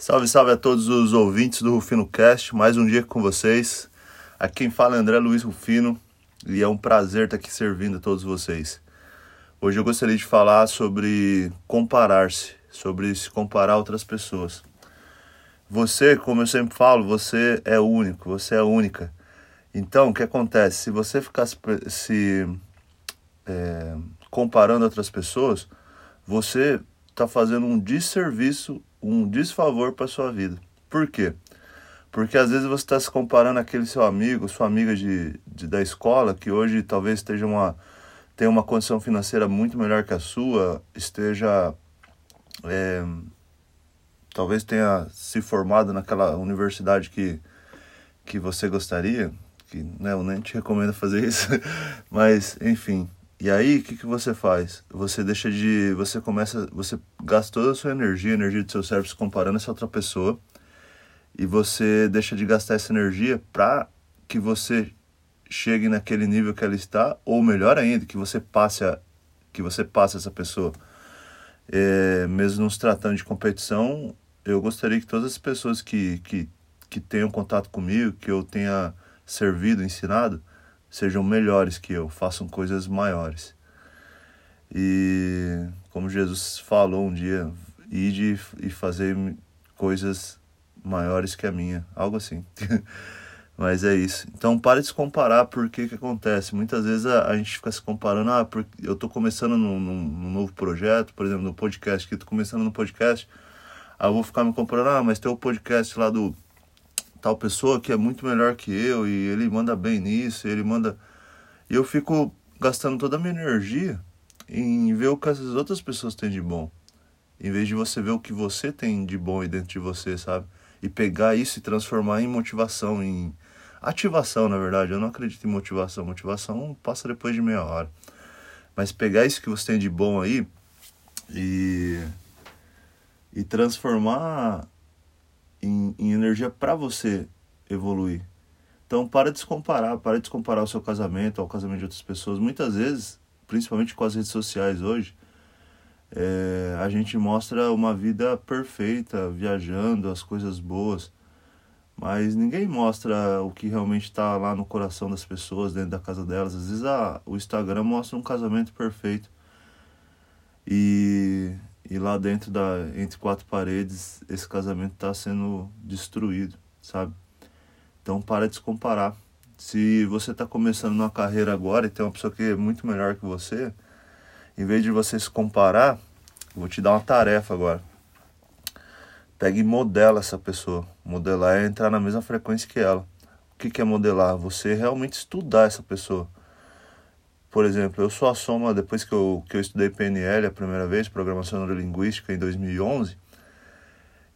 Salve, salve a todos os ouvintes do Rufino Cast. Mais um dia com vocês. Aqui quem fala é André Luiz Rufino e é um prazer estar aqui servindo a todos vocês. Hoje eu gostaria de falar sobre comparar-se, sobre se comparar a outras pessoas. Você, como eu sempre falo, você é único, você é única. Então, o que acontece? Se você ficar se, é, comparando outras pessoas, você está fazendo um desserviço, um desfavor para sua vida. Por quê? Porque às vezes você está se comparando aquele seu amigo, sua amiga de, de, da escola, que hoje talvez esteja uma, tenha uma condição financeira muito melhor que a sua, esteja é, talvez tenha se formado naquela universidade que, que você gostaria, que né, eu nem te recomendo fazer isso, mas enfim. E aí, o que, que você faz? Você deixa de. Você começa. Você gasta toda a sua energia, a energia do seu cérebro se comparando a essa outra pessoa. E você deixa de gastar essa energia para que você chegue naquele nível que ela está, ou melhor ainda, que você passe a, que você passe essa pessoa. É, mesmo nos tratando de competição, eu gostaria que todas as pessoas que, que, que tenham contato comigo, que eu tenha servido, ensinado, sejam melhores que eu, façam coisas maiores. E como Jesus falou um dia, ide e fazer coisas maiores que a minha, algo assim. Mas é isso. Então pare de se comparar, porque que acontece? Muitas vezes a, a, gente fica se comparando, ah, porque eu estou começando num, num, num, novo projeto, por exemplo, no podcast, que estou começando no podcast, aí eu vou ficar me comparando, ah, mas tem o podcast lá do tal pessoa que é muito melhor que eu, e ele manda bem nisso, ele manda. E eu fico gastando toda a minha energia em ver o que essas outras pessoas têm de bom. Em vez de você ver o que você tem de bom aí dentro de você, sabe? E pegar isso e transformar em motivação, em Ativação, na verdade, eu não acredito em motivação. Motivação passa depois de meia hora. Mas pegar isso que você tem de bom aí e, e transformar em, em energia para você evoluir. Então, para de se comparar, para de comparar o seu casamento ao casamento de outras pessoas. Muitas vezes, principalmente com as redes sociais hoje, é, a gente mostra uma vida perfeita, viajando, as coisas boas. Mas ninguém mostra o que realmente está lá no coração das pessoas, dentro da casa delas. Às vezes a, o Instagram mostra um casamento perfeito. E, e lá dentro da entre quatro paredes, esse casamento está sendo destruído, sabe? Então para de se comparar. Se você está começando uma carreira agora e tem uma pessoa que é muito melhor que você, em vez de você se comparar, vou te dar uma tarefa agora pega e modela essa pessoa. Modelar é entrar na mesma frequência que ela. O que, que é modelar? Você realmente estudar essa pessoa. Por exemplo, eu sou a soma, depois que eu, que eu estudei PNL a primeira vez, Programação Neurolinguística, em 2011,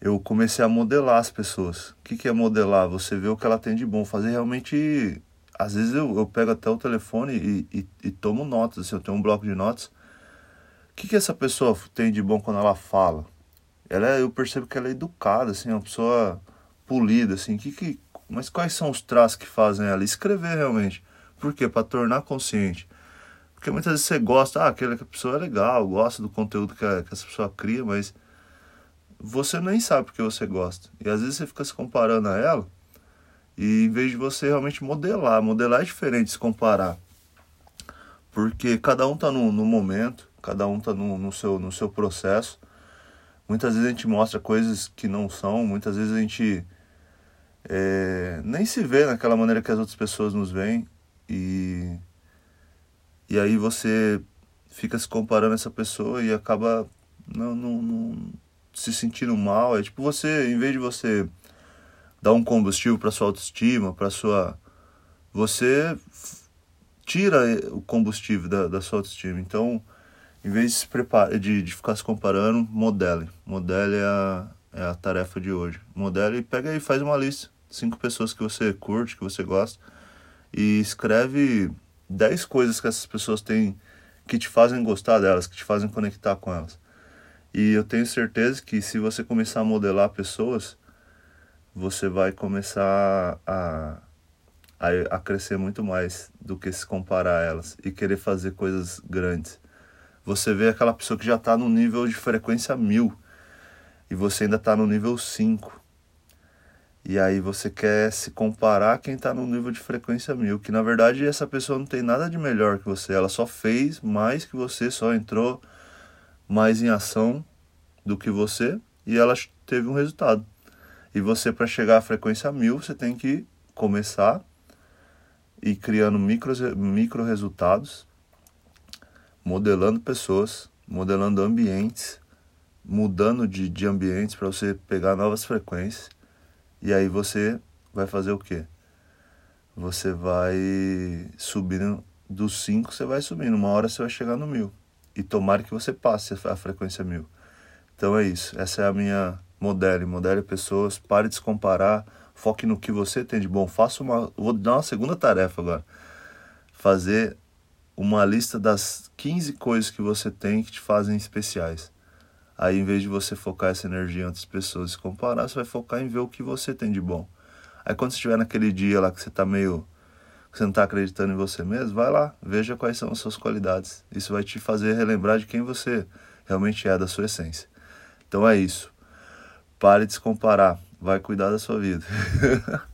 eu comecei a modelar as pessoas. O que, que é modelar? Você vê o que ela tem de bom, fazer realmente... Às vezes eu, eu pego até o telefone e, e, e tomo notas, assim, eu tenho um bloco de notas. O que, que essa pessoa tem de bom quando ela fala? ela é, eu percebo que ela é educada, assim, uma pessoa polida, assim, que, que, mas quais são os traços que fazem ela? Escrever realmente. Por quê? Para tornar consciente. Porque muitas vezes você gosta, ah, aquela pessoa é legal, gosta do conteúdo que, a, que essa pessoa cria, mas você nem sabe porque você gosta. E às vezes você fica se comparando a ela, e em vez de você realmente modelar, modelar é diferente se comparar. Porque cada um tá no, no momento, cada um tá no, no, seu, no seu processo. Muitas vezes a gente mostra coisas que não são, muitas vezes a gente é, nem se vê naquela maneira que as outras pessoas nos veem e, e aí você fica se comparando essa pessoa e acaba não, não, não se sentindo mal. É tipo você, em vez de você dar um combustível para sua autoestima, para sua. Você tira o combustível da, da sua autoestima. Então em vez de, se preparar, de, de ficar se comparando, modele. Modele é a, é a tarefa de hoje. Modele e pega e faz uma lista. Cinco pessoas que você curte, que você gosta. E escreve dez coisas que essas pessoas têm que te fazem gostar delas, que te fazem conectar com elas. E eu tenho certeza que se você começar a modelar pessoas, você vai começar a, a, a crescer muito mais do que se comparar a elas e querer fazer coisas grandes você vê aquela pessoa que já está no nível de frequência mil. e você ainda está no nível 5. E aí você quer se comparar quem está no nível de frequência mil, que na verdade essa pessoa não tem nada de melhor que você, ela só fez mais que você, só entrou mais em ação do que você e ela teve um resultado. E você para chegar à frequência mil, você tem que começar e criando micro, micro resultados, modelando pessoas, modelando ambientes, mudando de, de ambientes para você pegar novas frequências e aí você vai fazer o quê? Você vai subindo dos 5, você vai subindo. Uma hora você vai chegar no mil. E tomara que você passe a frequência mil. Então é isso. Essa é a minha modele. Modele pessoas. Pare de se comparar. Foque no que você tem de bom. Faça uma. Vou dar uma segunda tarefa agora. Fazer uma lista das 15 coisas que você tem que te fazem especiais. Aí, em vez de você focar essa energia em outras pessoas e se comparar, você vai focar em ver o que você tem de bom. Aí, quando você estiver naquele dia lá que você está meio. que você não está acreditando em você mesmo, vai lá, veja quais são as suas qualidades. Isso vai te fazer relembrar de quem você realmente é, da sua essência. Então é isso. Pare de se comparar. Vai cuidar da sua vida.